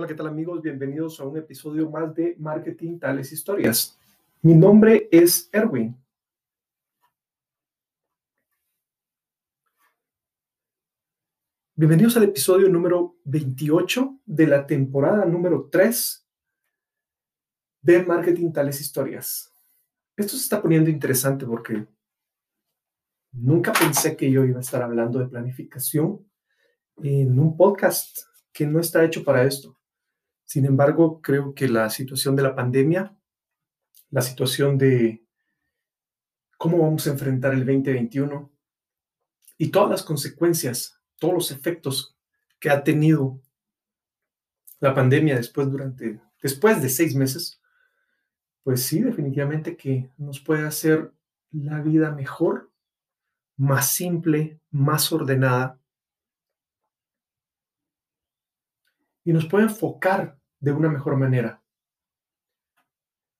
Hola, ¿qué tal amigos? Bienvenidos a un episodio más de Marketing Tales Historias. Mi nombre es Erwin. Bienvenidos al episodio número 28 de la temporada número 3 de Marketing Tales Historias. Esto se está poniendo interesante porque nunca pensé que yo iba a estar hablando de planificación en un podcast que no está hecho para esto. Sin embargo, creo que la situación de la pandemia, la situación de cómo vamos a enfrentar el 2021 y todas las consecuencias, todos los efectos que ha tenido la pandemia después, durante, después de seis meses, pues sí, definitivamente que nos puede hacer la vida mejor, más simple, más ordenada. Y nos puede enfocar de una mejor manera.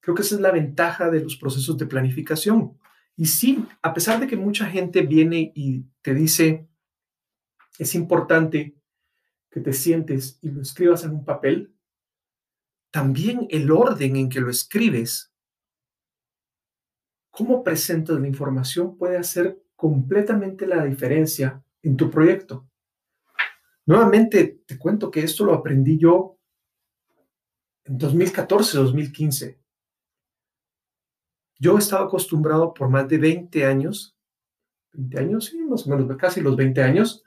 Creo que esa es la ventaja de los procesos de planificación. Y sí, a pesar de que mucha gente viene y te dice, es importante que te sientes y lo escribas en un papel, también el orden en que lo escribes, cómo presentas la información puede hacer completamente la diferencia en tu proyecto. Nuevamente, te cuento que esto lo aprendí yo en 2014, 2015. Yo estaba acostumbrado por más de 20 años, 20 años, sí, más o menos, casi los 20 años,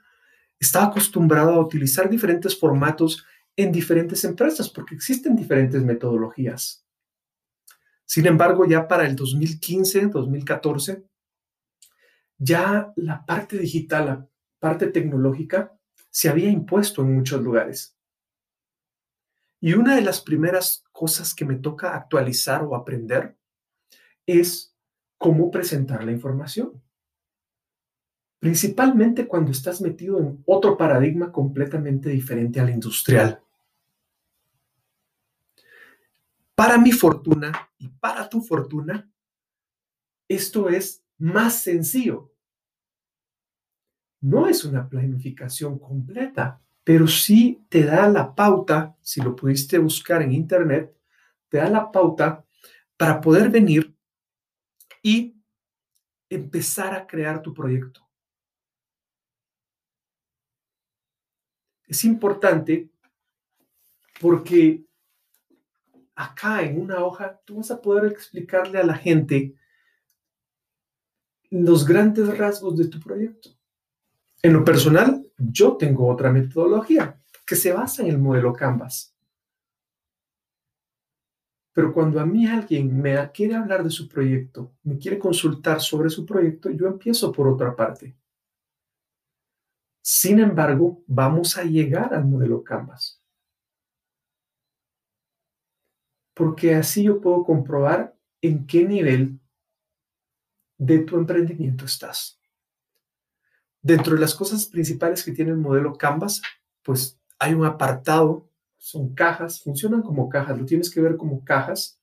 estaba acostumbrado a utilizar diferentes formatos en diferentes empresas porque existen diferentes metodologías. Sin embargo, ya para el 2015, 2014, ya la parte digital, la parte tecnológica, se había impuesto en muchos lugares. Y una de las primeras cosas que me toca actualizar o aprender es cómo presentar la información. Principalmente cuando estás metido en otro paradigma completamente diferente al industrial. Para mi fortuna y para tu fortuna, esto es más sencillo. No es una planificación completa, pero sí te da la pauta, si lo pudiste buscar en internet, te da la pauta para poder venir y empezar a crear tu proyecto. Es importante porque acá en una hoja tú vas a poder explicarle a la gente los grandes rasgos de tu proyecto. En lo personal, yo tengo otra metodología que se basa en el modelo Canvas. Pero cuando a mí alguien me quiere hablar de su proyecto, me quiere consultar sobre su proyecto, yo empiezo por otra parte. Sin embargo, vamos a llegar al modelo Canvas. Porque así yo puedo comprobar en qué nivel de tu emprendimiento estás. Dentro de las cosas principales que tiene el modelo Canvas, pues hay un apartado, son cajas, funcionan como cajas, lo tienes que ver como cajas,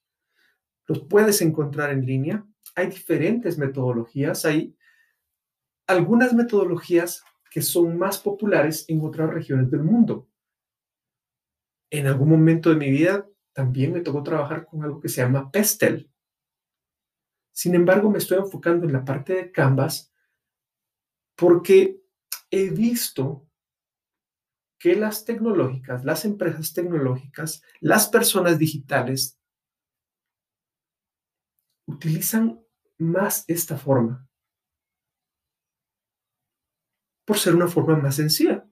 los puedes encontrar en línea, hay diferentes metodologías, hay algunas metodologías que son más populares en otras regiones del mundo. En algún momento de mi vida también me tocó trabajar con algo que se llama Pestel. Sin embargo, me estoy enfocando en la parte de Canvas porque he visto que las tecnológicas, las empresas tecnológicas, las personas digitales utilizan más esta forma por ser una forma más sencilla.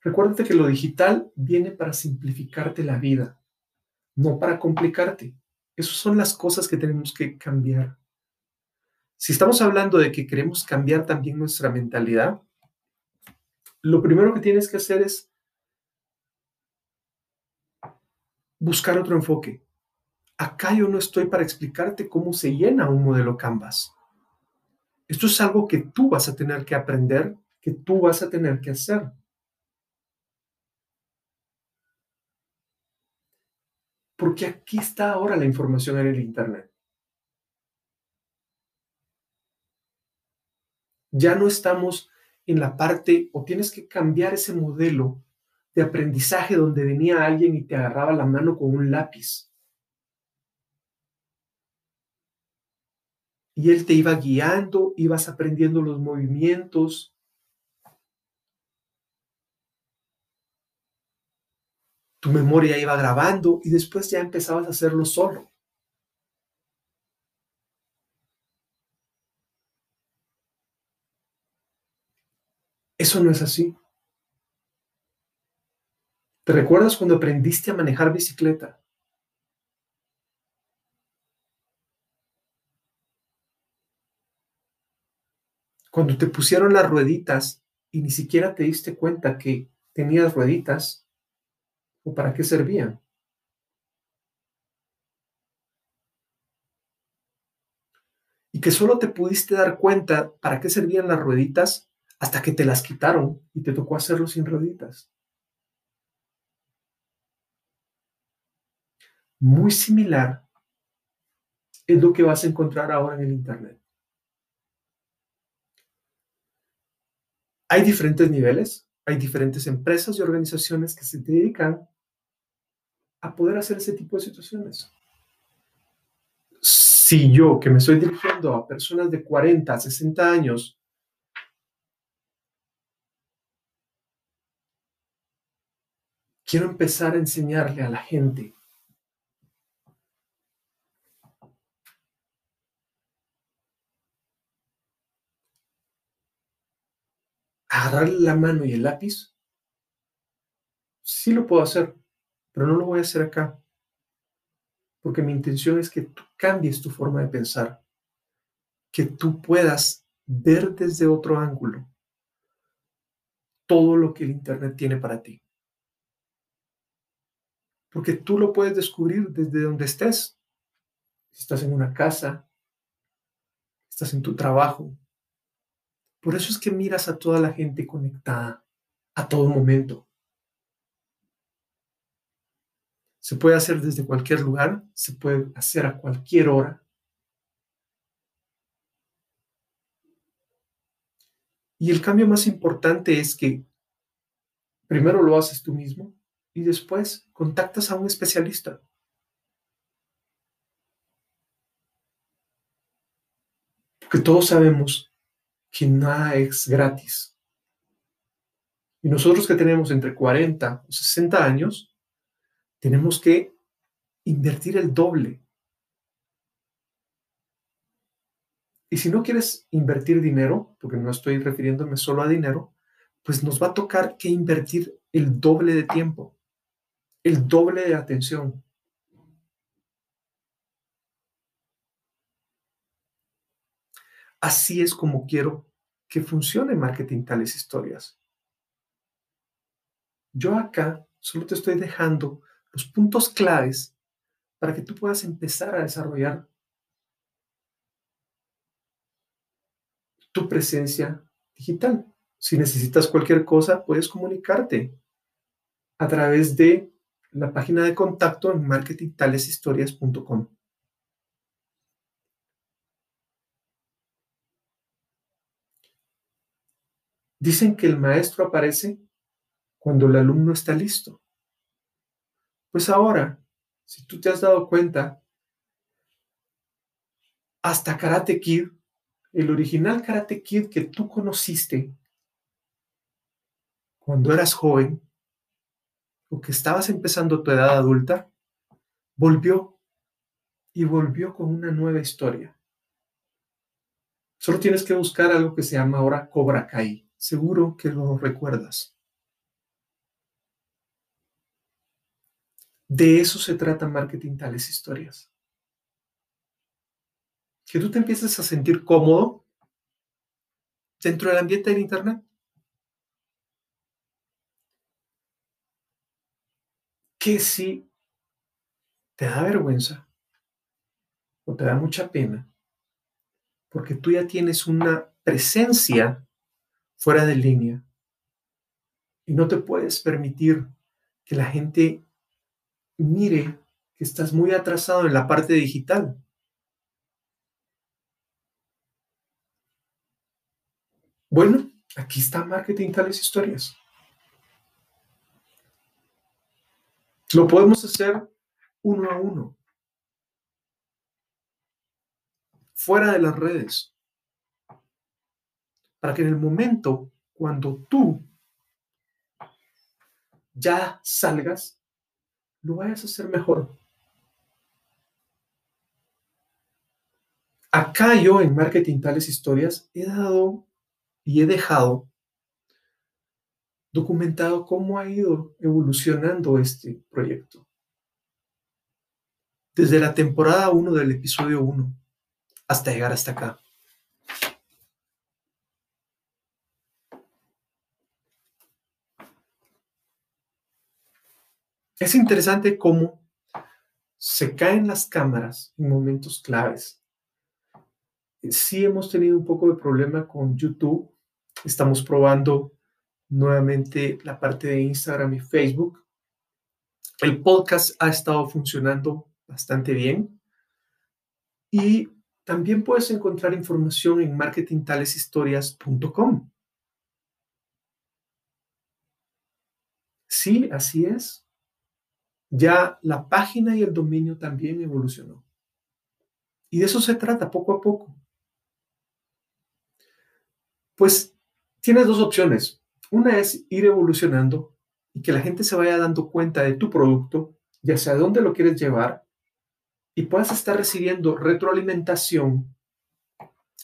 Recuérdate que lo digital viene para simplificarte la vida, no para complicarte. Esas son las cosas que tenemos que cambiar. Si estamos hablando de que queremos cambiar también nuestra mentalidad, lo primero que tienes que hacer es buscar otro enfoque. Acá yo no estoy para explicarte cómo se llena un modelo Canvas. Esto es algo que tú vas a tener que aprender, que tú vas a tener que hacer. Porque aquí está ahora la información en el Internet. Ya no estamos en la parte o tienes que cambiar ese modelo de aprendizaje donde venía alguien y te agarraba la mano con un lápiz. Y él te iba guiando, ibas aprendiendo los movimientos. Tu memoria iba grabando y después ya empezabas a hacerlo solo. Eso no es así. ¿Te recuerdas cuando aprendiste a manejar bicicleta? Cuando te pusieron las rueditas y ni siquiera te diste cuenta que tenías rueditas o para qué servían. Y que solo te pudiste dar cuenta para qué servían las rueditas hasta que te las quitaron y te tocó hacerlo sin rueditas. muy similar es lo que vas a encontrar ahora en el Internet. Hay diferentes niveles, hay diferentes empresas y organizaciones que se dedican a poder hacer ese tipo de situaciones. Si yo, que me estoy dirigiendo a personas de 40, 60 años, quiero empezar a enseñarle a la gente agarrar la mano y el lápiz, sí lo puedo hacer, pero no lo voy a hacer acá. Porque mi intención es que tú cambies tu forma de pensar, que tú puedas ver desde otro ángulo todo lo que el Internet tiene para ti. Porque tú lo puedes descubrir desde donde estés. Si estás en una casa, estás en tu trabajo, por eso es que miras a toda la gente conectada a todo momento. Se puede hacer desde cualquier lugar, se puede hacer a cualquier hora. Y el cambio más importante es que primero lo haces tú mismo y después contactas a un especialista. Porque todos sabemos que nada es gratis. Y nosotros que tenemos entre 40 o 60 años, tenemos que invertir el doble. Y si no quieres invertir dinero, porque no estoy refiriéndome solo a dinero, pues nos va a tocar que invertir el doble de tiempo, el doble de atención. Así es como quiero que funcione marketing tales historias. Yo acá solo te estoy dejando los puntos claves para que tú puedas empezar a desarrollar tu presencia digital. Si necesitas cualquier cosa, puedes comunicarte a través de la página de contacto en marketingtaleshistorias.com. Dicen que el maestro aparece cuando el alumno está listo. Pues ahora, si tú te has dado cuenta, hasta Karate Kid, el original Karate Kid que tú conociste cuando eras joven o que estabas empezando tu edad adulta, volvió y volvió con una nueva historia. Solo tienes que buscar algo que se llama ahora Cobra Kai. Seguro que lo recuerdas. De eso se trata marketing tales historias. Que tú te empieces a sentir cómodo dentro del ambiente del Internet. Que si te da vergüenza o te da mucha pena, porque tú ya tienes una presencia fuera de línea. Y no te puedes permitir que la gente mire que estás muy atrasado en la parte digital. Bueno, aquí está Marketing Tales Historias. Lo podemos hacer uno a uno, fuera de las redes, para que en el momento cuando tú ya salgas, lo vayas a hacer mejor. Acá yo en Marketing Tales Historias he dado y he dejado documentado cómo ha ido evolucionando este proyecto. Desde la temporada 1 del episodio 1 hasta llegar hasta acá. Es interesante cómo se caen las cámaras en momentos claves. Sí hemos tenido un poco de problema con YouTube. Estamos probando nuevamente la parte de Instagram y Facebook. El podcast ha estado funcionando bastante bien y también puedes encontrar información en marketingtaleshistorias.com. Sí, así es. Ya la página y el dominio también evolucionó. Y de eso se trata poco a poco. Pues tienes dos opciones. Una es ir evolucionando y que la gente se vaya dando cuenta de tu producto, ya sea dónde lo quieres llevar, y puedas estar recibiendo retroalimentación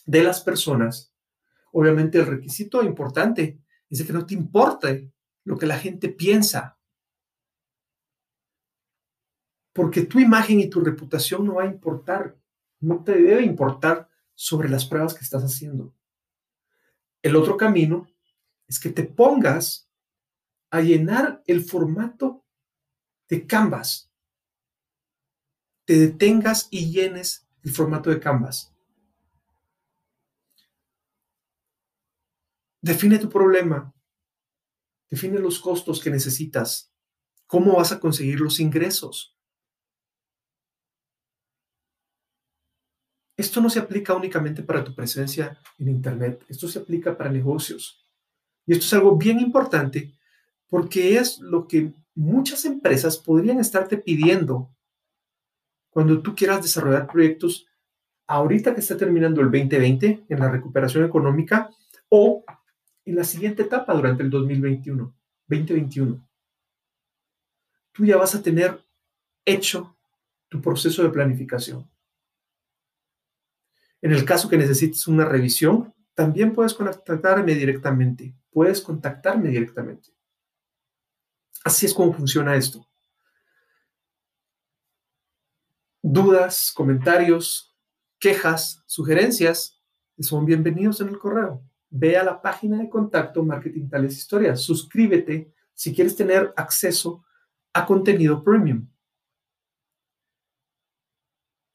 de las personas. Obviamente el requisito importante es que no te importe lo que la gente piensa, porque tu imagen y tu reputación no va a importar, no te debe importar sobre las pruebas que estás haciendo. El otro camino es que te pongas a llenar el formato de Canvas. Te detengas y llenes el formato de Canvas. Define tu problema. Define los costos que necesitas. ¿Cómo vas a conseguir los ingresos? Esto no se aplica únicamente para tu presencia en Internet, esto se aplica para negocios. Y esto es algo bien importante porque es lo que muchas empresas podrían estarte pidiendo cuando tú quieras desarrollar proyectos ahorita que está terminando el 2020 en la recuperación económica o en la siguiente etapa durante el 2021, 2021. Tú ya vas a tener hecho tu proceso de planificación. En el caso que necesites una revisión, también puedes contactarme directamente. Puedes contactarme directamente. Así es como funciona esto. Dudas, comentarios, quejas, sugerencias son bienvenidos en el correo. Ve a la página de contacto Marketing Tales Historias. Suscríbete si quieres tener acceso a contenido premium.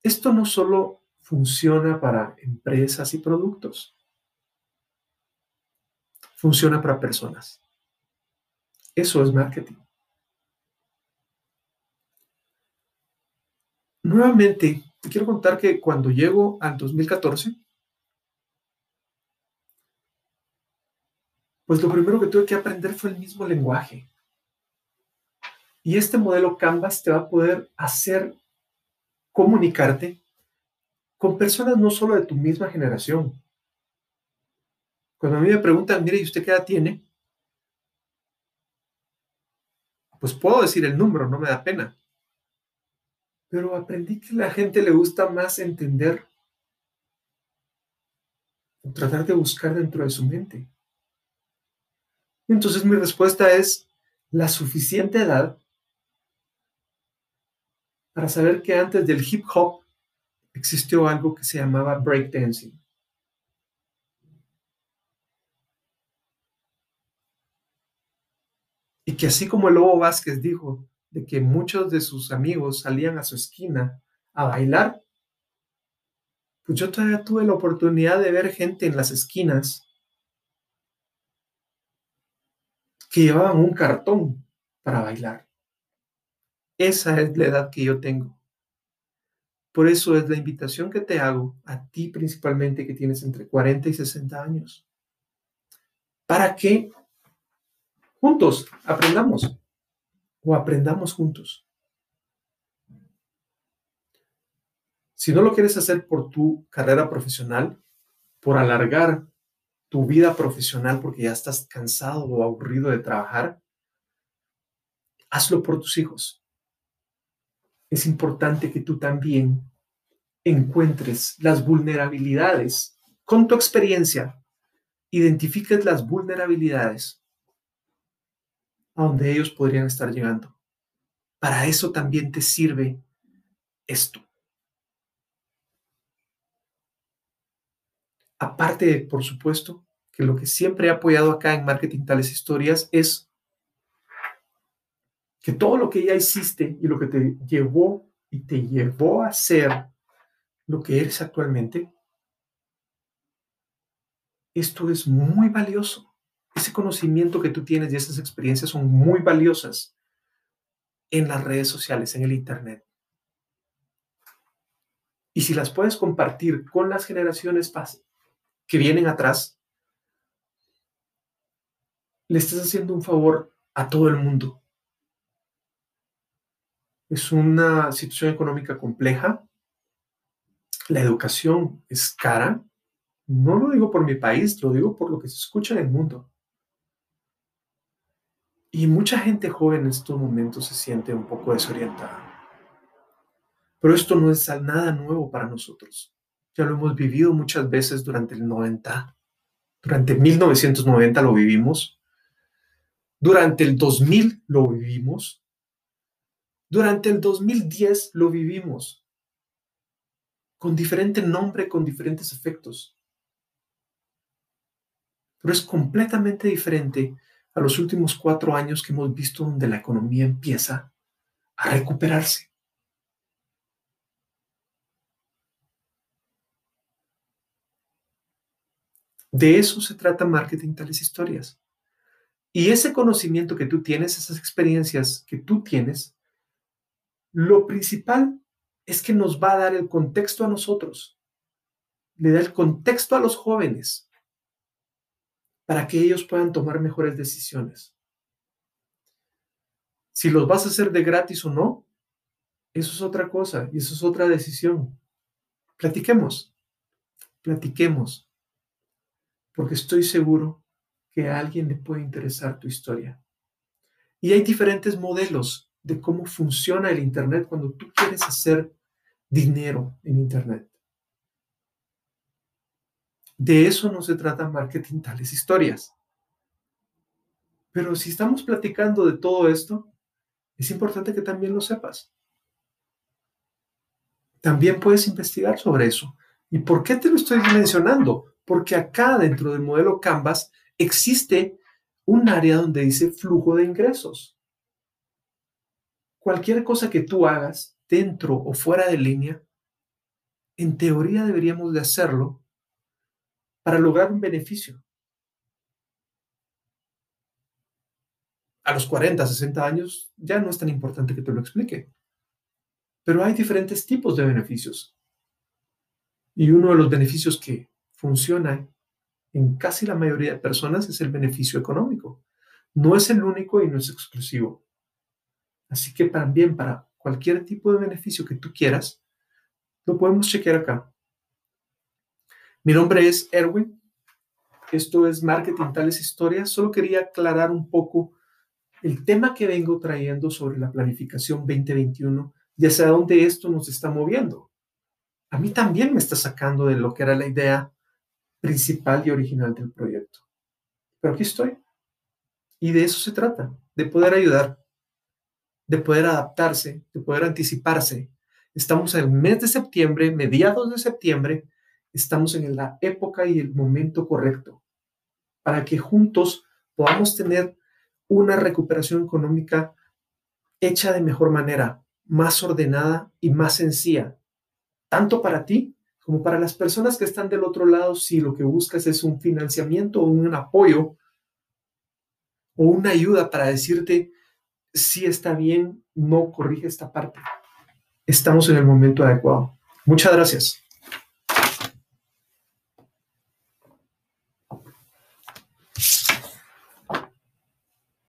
Esto no solo funciona para empresas y productos. Funciona para personas. Eso es marketing. Nuevamente, te quiero contar que cuando llego al 2014, pues lo primero que tuve que aprender fue el mismo lenguaje. Y este modelo Canvas te va a poder hacer comunicarte con personas no solo de tu misma generación. Cuando a mí me preguntan, mire, ¿y usted qué edad tiene? Pues puedo decir el número, no me da pena. Pero aprendí que a la gente le gusta más entender o tratar de buscar dentro de su mente. Entonces mi respuesta es la suficiente edad para saber que antes del hip hop existió algo que se llamaba breakdancing. Y que así como el Lobo Vázquez dijo de que muchos de sus amigos salían a su esquina a bailar, pues yo todavía tuve la oportunidad de ver gente en las esquinas que llevaban un cartón para bailar. Esa es la edad que yo tengo. Por eso es la invitación que te hago a ti principalmente que tienes entre 40 y 60 años. Para que juntos aprendamos. o aprendamos juntos. Si no lo quieres hacer por tu carrera profesional, por alargar tu vida profesional porque ya estás cansado o aburrido de trabajar, hazlo por tus hijos. Es importante que tú también encuentres las vulnerabilidades con tu experiencia, identifiques las vulnerabilidades a donde ellos podrían estar llegando. Para eso también te sirve esto. Aparte, por supuesto, que lo que siempre he apoyado acá en Marketing Tales Historias es que todo lo que ya hiciste y lo que te llevó y te llevó a ser lo que eres actualmente, esto es muy valioso. Ese conocimiento que tú tienes y esas experiencias son muy valiosas en las redes sociales, en el Internet. Y si las puedes compartir con las generaciones que vienen atrás, le estás haciendo un favor a todo el mundo. Es una situación económica compleja. La educación es cara. No lo digo por mi país, lo digo por lo que se escucha en el mundo. Y mucha gente joven en estos momentos se siente un poco desorientada. Pero esto no es nada nuevo para nosotros. Ya lo hemos vivido muchas veces durante el 90. Durante 1990 lo vivimos. Durante el 2000 lo vivimos. Durante el 2010 lo vivimos. Con diferente nombre, con diferentes efectos. Pero es completamente diferente a los últimos cuatro años que hemos visto donde la economía empieza a recuperarse. De eso se trata marketing tales historias. Y ese conocimiento que tú tienes, esas experiencias que tú tienes, lo principal es que nos va a dar el contexto a nosotros, le da el contexto a los jóvenes para que ellos puedan tomar mejores decisiones. Si los vas a hacer de gratis o no, eso es otra cosa y eso es otra decisión. Platiquemos, platiquemos, porque estoy seguro que a alguien le puede interesar tu historia. Y hay diferentes modelos de cómo funciona el Internet cuando tú quieres hacer dinero en Internet. De eso no se trata marketing tales historias. Pero si estamos platicando de todo esto, es importante que también lo sepas. También puedes investigar sobre eso. ¿Y por qué te lo estoy mencionando? Porque acá dentro del modelo Canvas existe un área donde dice flujo de ingresos. Cualquier cosa que tú hagas dentro o fuera de línea, en teoría deberíamos de hacerlo para lograr un beneficio. A los 40, 60 años ya no es tan importante que te lo explique. Pero hay diferentes tipos de beneficios. Y uno de los beneficios que funciona en casi la mayoría de personas es el beneficio económico. No es el único y no es exclusivo. Así que también para cualquier tipo de beneficio que tú quieras, lo podemos chequear acá. Mi nombre es Erwin. Esto es Marketing Tales Historias. Solo quería aclarar un poco el tema que vengo trayendo sobre la planificación 2021 y hacia dónde esto nos está moviendo. A mí también me está sacando de lo que era la idea principal y original del proyecto. Pero aquí estoy. Y de eso se trata, de poder ayudar, de poder adaptarse, de poder anticiparse. Estamos en el mes de septiembre, mediados de septiembre, estamos en la época y el momento correcto para que juntos podamos tener una recuperación económica hecha de mejor manera, más ordenada y más sencilla, tanto para ti como para las personas que están del otro lado si lo que buscas es un financiamiento o un apoyo o una ayuda para decirte si está bien, no corrige esta parte. Estamos en el momento adecuado. Muchas gracias.